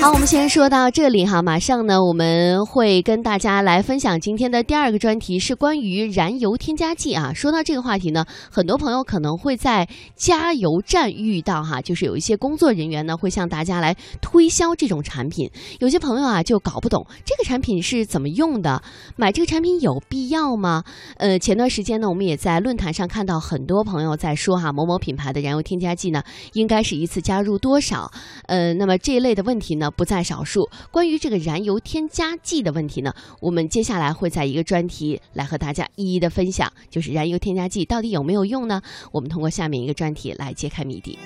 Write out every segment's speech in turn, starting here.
好，我们先说到这里哈，马上呢我们会跟大家来分享今天的第二个专题，是关于燃油添加剂啊。说到这个话题呢，很多朋友可能会在加油站遇到哈，就是有一些工作人员呢会向大家来推销这种产品，有些朋友啊就搞不懂这个产品是怎么用的，买这个产品有必要吗？呃，前段时间呢，我们也在论坛上看到很多朋友在说哈，某某品牌的燃油添加剂呢，应该是一次加入多少？呃，那么这一类的问题呢？不在少数。关于这个燃油添加剂的问题呢，我们接下来会在一个专题来和大家一一的分享，就是燃油添加剂到底有没有用呢？我们通过下面一个专题来揭开谜底。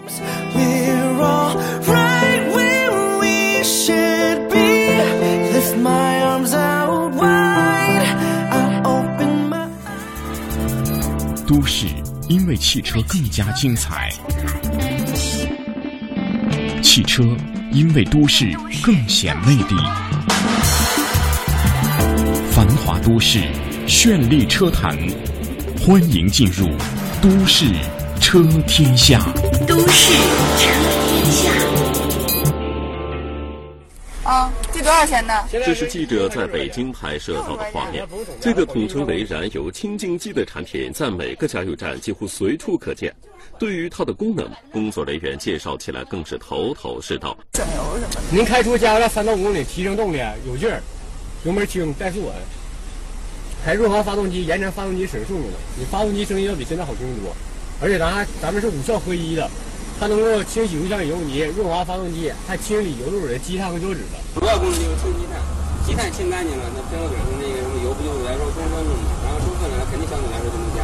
都市因为汽车更加精彩，汽车。因为都市更显魅力，繁华都市，绚丽车坛，欢迎进入都市车天下。都市车天下。啊，这多少钱呢？这是记者在北京拍摄到的画面。这个统称为燃油清净剂的产品，在每个加油站几乎随处可见。对于它的功能，工作人员介绍起来更是头头是道。省油什么的。您开出加油站三到五公里，提升动力，有劲儿，油门轻，怠速稳，还润滑发动机，延长发动机使用寿命。你发动机声音要比现在好听多，而且咱还咱们是五效合一的，它能够清洗油箱油泥，润滑发动机，还清理油路里的积碳和胶质的。主要功能就是清积碳，积碳清干净了，那喷油嘴上那个什么油不就来说充分了吗？然后充分了，肯定相对来说就。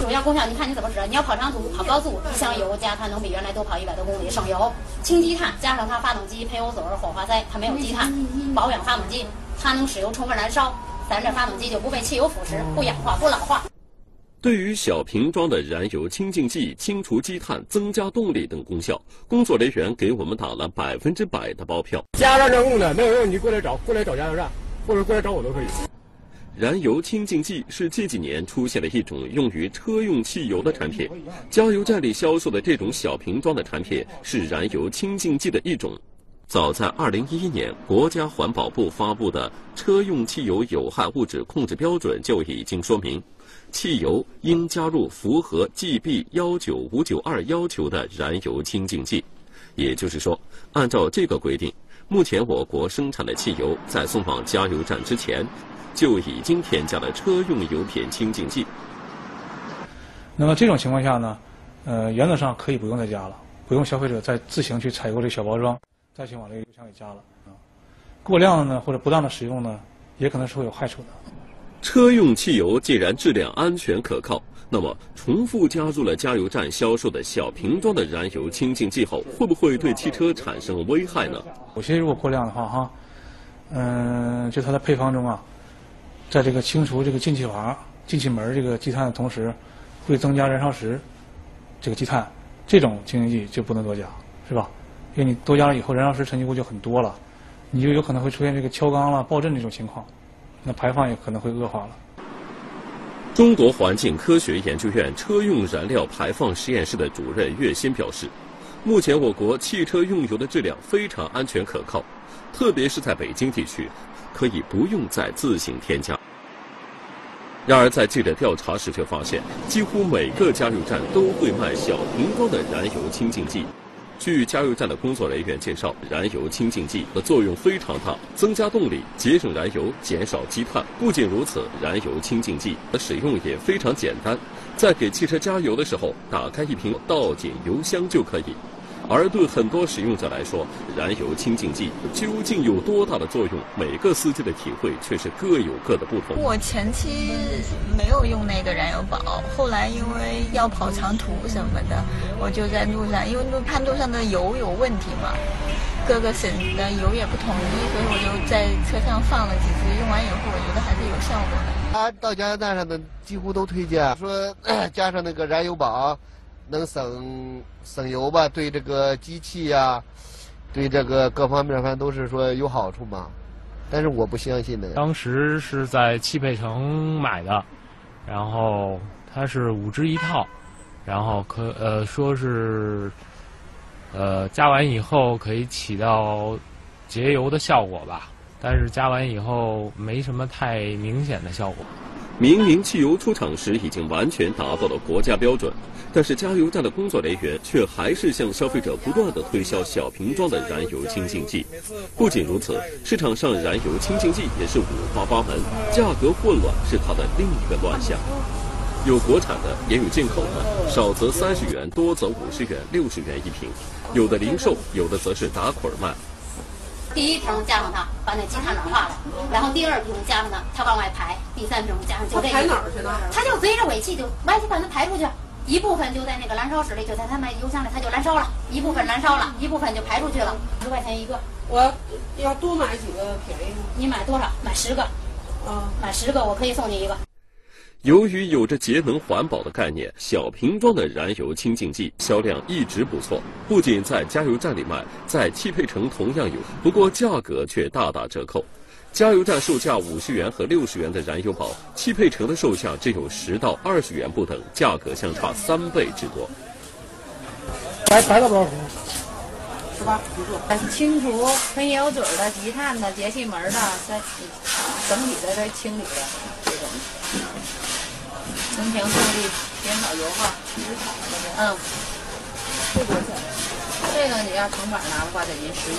主要功效，你看你怎么使？你要跑长途、跑高速，一箱油加它能比原来多跑一百多公里，省油。清积碳，加上它发动机喷油嘴、火花塞，它没有积碳，保养发动机，它能使油充分燃烧，咱这发动机就不被汽油腐蚀，不氧化、不老化。对于小瓶装的燃油清净剂，清除积碳、增加动力等功效，工作人员给我们打了百分之百的包票。加油站用的没有用，你过来找，过来找加油站，或者过来找我都可以。燃油清净剂是近几年出现的一种用于车用汽油的产品，加油站里销售的这种小瓶装的产品是燃油清净剂的一种。早在2011年，国家环保部发布的《车用汽油有害物质控制标准》就已经说明，汽油应加入符合 GB 幺九五九二要求的燃油清净剂。也就是说，按照这个规定，目前我国生产的汽油在送往加油站之前。就已经添加了车用油品清净剂。那么这种情况下呢，呃，原则上可以不用再加了，不用消费者再自行去采购这个小包装，再去往这个油箱里加了。啊，过量的呢，或者不当的使用呢，也可能是会有害处的。车用汽油既然质量安全可靠，那么重复加入了加油站销售的小瓶装的燃油清净剂后，会不会对汽车产生危害呢？有些如果过量的话，哈，嗯，就它的配方中啊。在这个清除这个进气阀、进气门这个积碳的同时，会增加燃烧时这个积碳，这种清净剂就不能多加，是吧？因为你多加了以后，燃烧时沉积物就很多了，你就有可能会出现这个敲缸了、爆震这种情况，那排放也可能会恶化了。中国环境科学研究院车用燃料排放实验室的主任岳鑫表示，目前我国汽车用油的质量非常安全可靠，特别是在北京地区。可以不用再自行添加。然而，在记者调查时却发现，几乎每个加油站都会卖小瓶装的燃油清净剂。据加油站的工作人员介绍，燃油清净剂的作用非常大，增加动力，节省燃油，减少积碳。不仅如此，燃油清净剂的使用也非常简单，在给汽车加油的时候，打开一瓶，倒进油箱就可以。而对很多使用者来说，燃油清净剂究竟有多大的作用？每个司机的体会却是各有各的不同。我前期没有用那个燃油宝，后来因为要跑长途什么的，我就在路上，因为路判路上的油有问题嘛，各个省的油也不统一，所以我就在车上放了几支，用完以后我觉得还是有效果的。他到加油站上的几乎都推荐说 加上那个燃油宝。能省省油吧？对这个机器呀，对这个各方面，反正都是说有好处嘛。但是我不相信的。当时是在汽配城买的，然后它是五支一套，然后可呃说是呃，加完以后可以起到节油的效果吧，但是加完以后没什么太明显的效果。明明汽油出厂时已经完全达到了国家标准，但是加油站的工作人员却还是向消费者不断的推销小瓶装的燃油清净剂。不仅如此，市场上燃油清净剂也是五花八门，价格混乱是它的另一个乱象。有国产的，也有进口的，少则三十元，多则五十元、六十元一瓶。有的零售，有的则是打捆卖。第一瓶加上它，把那积碳软化了，然后第二瓶加上它，它往外排；第三瓶加上就这个。排哪儿去呢？它就随着尾气就外气把它排出去，一部分就在那个燃烧室里，就在他们油箱里，它就燃烧了；一部分燃烧了，一部分就排出去了。十块钱一个。我要多买几个便宜吗？你买多少？买十个。啊，买十个我可以送你一个。由于有着节能环保的概念，小瓶装的燃油清净剂销量一直不错。不仅在加油站里卖，在汽配城同样有，不过价格却大打折扣。加油站售价五十元和六十元的燃油宝，汽配城的售价只有十到二十元不等，价格相差三倍之多。白白了多少壶？是吧？清除喷油嘴的、积碳的、节气门的，在整体的在清理的这种。增强动力，减少油耗。嗯，多少钱？这个你要成本拿的话，得您十一。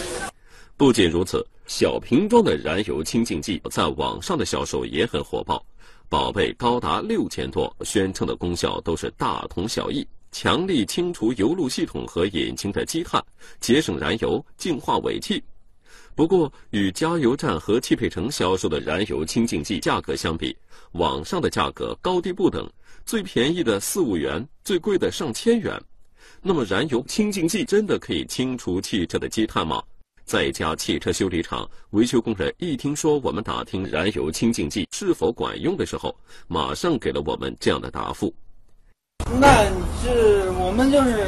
不仅如此，小瓶装的燃油清净剂在网上的销售也很火爆，宝贝高达六千多，宣称的功效都是大同小异，强力清除油路系统和引擎的积碳，节省燃油，净化尾气。不过，与加油站和汽配城销售的燃油清净剂价格相比，网上的价格高低不等，最便宜的四五元，最贵的上千元。那么，燃油清净剂真的可以清除汽车的积碳吗？在一家汽车修理厂，维修工人一听说我们打听燃油清净剂是否管用的时候，马上给了我们这样的答复：那是我们就是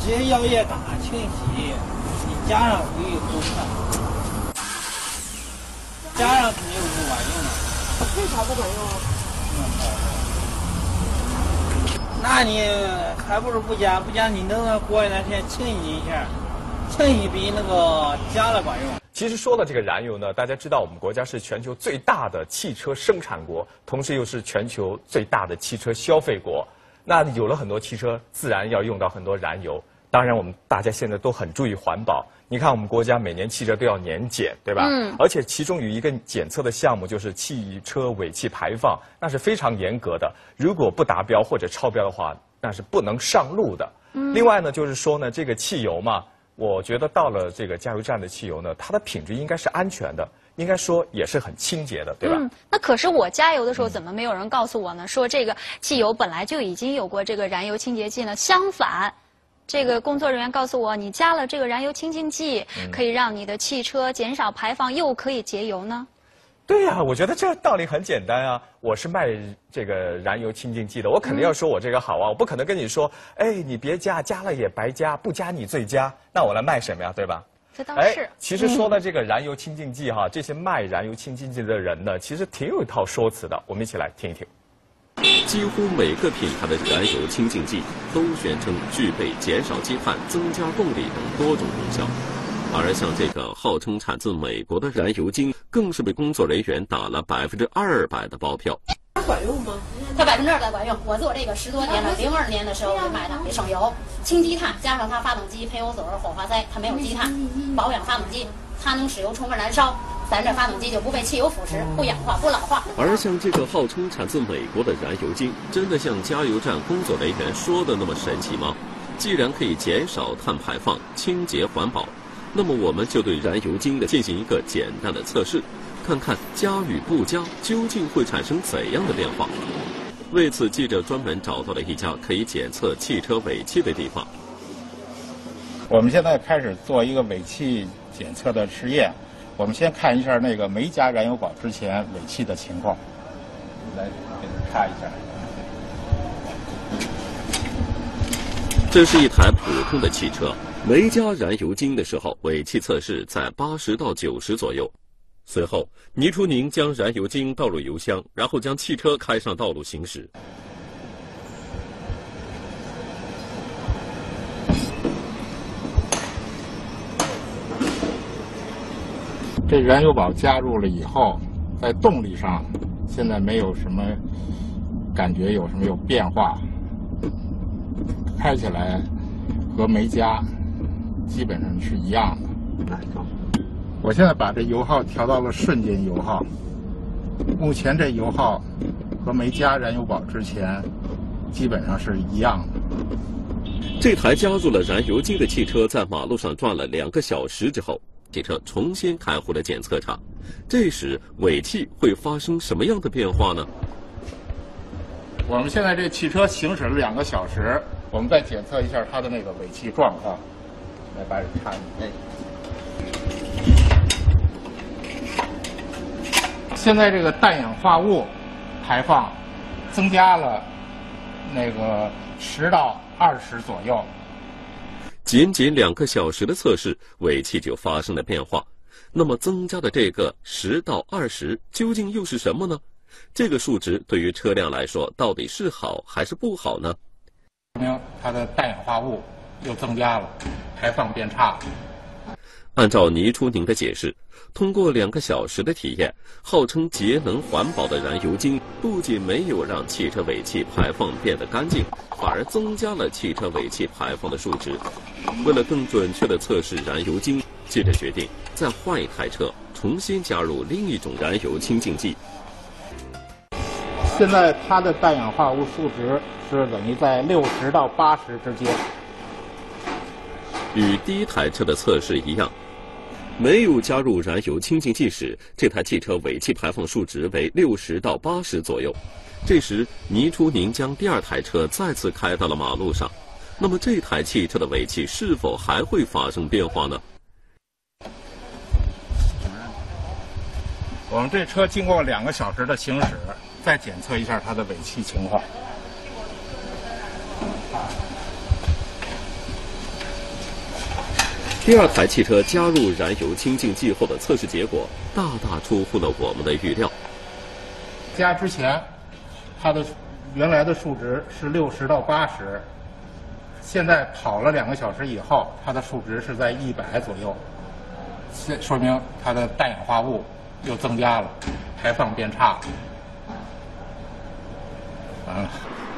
直接药液打清洗，你加上可以不看。加上肯定不管用了，为啥不管用啊？那你还不如不加，不加你那个过一段时间清洗一下，清洗比那个加了管用。其实说到这个燃油呢，大家知道我们国家是全球最大的汽车生产国，同时又是全球最大的汽车消费国。那有了很多汽车，自然要用到很多燃油。当然，我们大家现在都很注意环保。你看，我们国家每年汽车都要年检，对吧？嗯。而且其中有一个检测的项目就是汽车尾气排放，那是非常严格的。如果不达标或者超标的话，那是不能上路的。嗯。另外呢，就是说呢，这个汽油嘛，我觉得到了这个加油站的汽油呢，它的品质应该是安全的，应该说也是很清洁的，对吧？嗯。那可是我加油的时候，怎么没有人告诉我呢？说这个汽油本来就已经有过这个燃油清洁剂呢？相反。这个工作人员告诉我，你加了这个燃油清净剂，可以让你的汽车减少排放，又可以节油呢。对呀，我觉得这道理很简单啊。我是卖这个燃油清净剂的，我肯定要说我这个好啊。我不可能跟你说，哎，你别加，加了也白加，不加你最佳。那我来卖什么呀？对吧？这倒是。其实说到这个燃油清净剂哈，这些卖燃油清净剂的人呢，其实挺有一套说辞的。我们一起来听一听。几乎每个品牌的燃油清净剂都宣称具备减少积碳、增加动力等多种功效，而像这个号称产自美国的燃油精，更是被工作人员打了百分之二百的包票。管用吗？它百分之二百管用。我做这个十多年了，零二年的时候我买的，给省油、清积碳，加上它发动机喷油嘴、火花塞，它没有积碳，保养发动机，它能使油充分燃烧。咱这发动机就不被汽油腐蚀，不氧化，不老化。而像这个号称产自美国的燃油精，真的像加油站工作人员说的那么神奇吗？既然可以减少碳排放、清洁环保，那么我们就对燃油精的进行一个简单的测试，看看加与不加究竟会产生怎样的变化。为此，记者专门找到了一家可以检测汽车尾气的地方。我们现在开始做一个尾气检测的实验。我们先看一下那个没加燃油宝之前尾气的情况，来给你看一下。这是一台普通的汽车，没加燃油精的时候，尾气测试在八十到九十左右。随后，倪初宁将燃油精倒入油箱，然后将汽车开上道路行驶。这燃油宝加入了以后，在动力上现在没有什么感觉，有什么有变化？开起来和没加基本上是一样的。我现在把这油耗调到了瞬间油耗，目前这油耗和没加燃油宝之前基本上是一样的。这台加入了燃油精的汽车在马路上转了两个小时之后，汽车重新开回了检测场。这时尾气会发生什么样的变化呢？我们现在这汽车行驶了两个小时，我们再检测一下它的那个尾气状况。来，把这看哎。现在这个氮氧化物排放增加了那个十到二十左右。仅仅两个小时的测试，尾气就发生了变化。那么增加的这个十到二十究竟又是什么呢？这个数值对于车辆来说到底是好还是不好呢？说明它的氮氧化物又增加了，排放变差了。按照倪初宁的解释，通过两个小时的体验，号称节能环保的燃油精不仅没有让汽车尾气排放变得干净，反而增加了汽车尾气排放的数值。为了更准确地测试燃油精，记者决定再换一台车，重新加入另一种燃油清净剂。现在它的氮氧化物数值是等于在六十到八十之间，与第一台车的测试一样。没有加入燃油清净剂时，这台汽车尾气排放数值为六十到八十左右。这时，倪初宁将第二台车再次开到了马路上。那么，这台汽车的尾气是否还会发生变化呢？我们这车经过两个小时的行驶，再检测一下它的尾气情况。第二台汽车加入燃油清净剂后的测试结果，大大出乎了我们的预料。加之前，它的原来的数值是六十到八十，现在跑了两个小时以后，它的数值是在一百左右，这说明它的氮氧化物又增加了，排放变差了。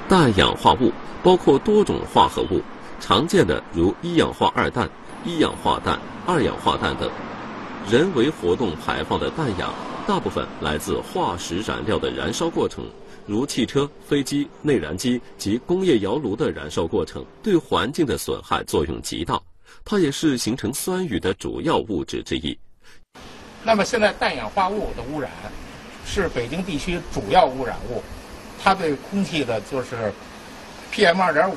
氮氧化物包括多种化合物，常见的如一氧化二氮。一氧化氮、二氧化氮等，人为活动排放的氮氧，大部分来自化石燃料的燃烧过程，如汽车、飞机、内燃机及工业窑炉的燃烧过程，对环境的损害作用极大。它也是形成酸雨的主要物质之一。那么现在氮氧化物的污染是北京地区主要污染物，它对空气的就是 PM 二点五，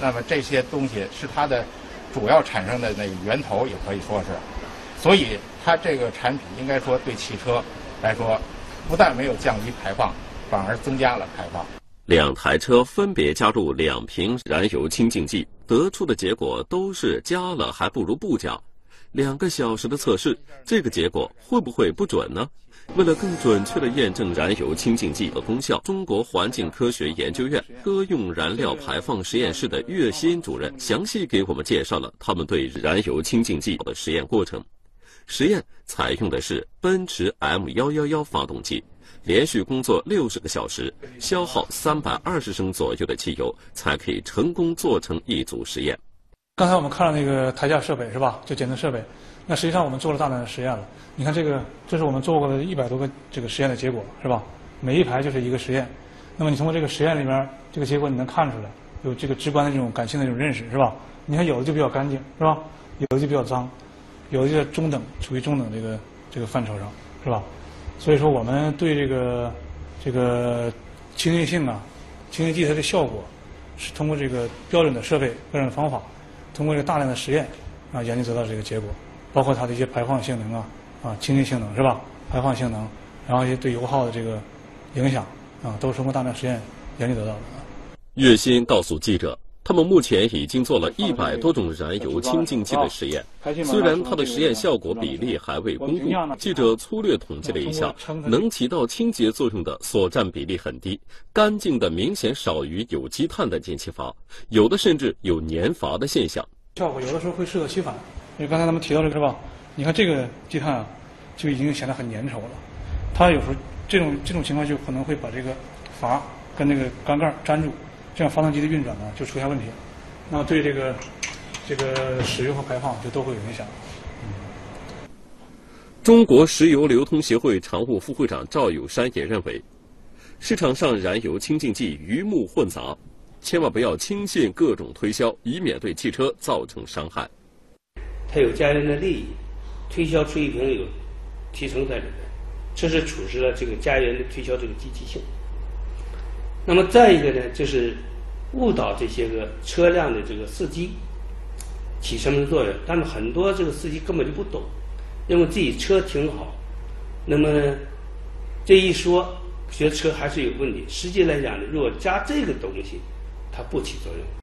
那么这些东西是它的。主要产生的那个源头也可以说是，所以它这个产品应该说对汽车来说，不但没有降低排放，反而增加了排放。两台车分别加入两瓶燃油清净剂，得出的结果都是加了还不如不加。两个小时的测试，这个结果会不会不准呢？为了更准确地验证燃油清净剂的功效，中国环境科学研究院车用燃料排放实验室的岳新主任详细给我们介绍了他们对燃油清净剂的实验过程。实验采用的是奔驰 M 幺幺幺发动机，连续工作六十个小时，消耗三百二十升左右的汽油，才可以成功做成一组实验。刚才我们看了那个台架设备是吧？就检测设备。那实际上我们做了大量的实验了。你看这个，这是我们做过的一百多个这个实验的结果是吧？每一排就是一个实验。那么你通过这个实验里面这个结果，你能看出来有这个直观的这种感性的这种认识是吧？你看有的就比较干净是吧？有的就比较脏，有的就在中等，处于中等这个这个范畴上是吧？所以说我们对这个这个清洁性啊，清洁剂它的效果，是通过这个标准的设备、标准的方法。通过这个大量的实验啊，研究得到这个结果，包括它的一些排放性能啊，啊，清洁性能是吧？排放性能，然后一些对油耗的这个影响啊，都是通过大量实验研究得到的。岳鑫告诉记者，他们目前已经做了一百多种燃油清净剂的实验，虽然它的实验效果比例还未公布，记者粗略统计了一下，能起到清洁作用的所占比例很低，干净的明显少于有机碳的进气阀，有的甚至有粘阀的现象。效果有的时候会适得其反，因为刚才咱们提到这个是吧？你看这个积碳啊，就已经显得很粘稠了。它有时候这种这种情况就可能会把这个阀跟那个缸盖粘住，这样发动机的运转呢就出现问题，那对这个这个使用和排放就都会有影响。中国石油流通协会常务副会长赵友山也认为，市场上燃油清净剂鱼目混杂，千万不要轻信各种推销，以免对汽车造成伤害。他有家人的利益，推销出一瓶有提成在里面，这是处置了这个家人的推销这个积极性。那么再一个呢，就是误导这些个车辆的这个司机，起什么作用？但是很多这个司机根本就不懂。认为自己车挺好，那么这一说，学车还是有问题。实际来讲呢，如果加这个东西，它不起作用。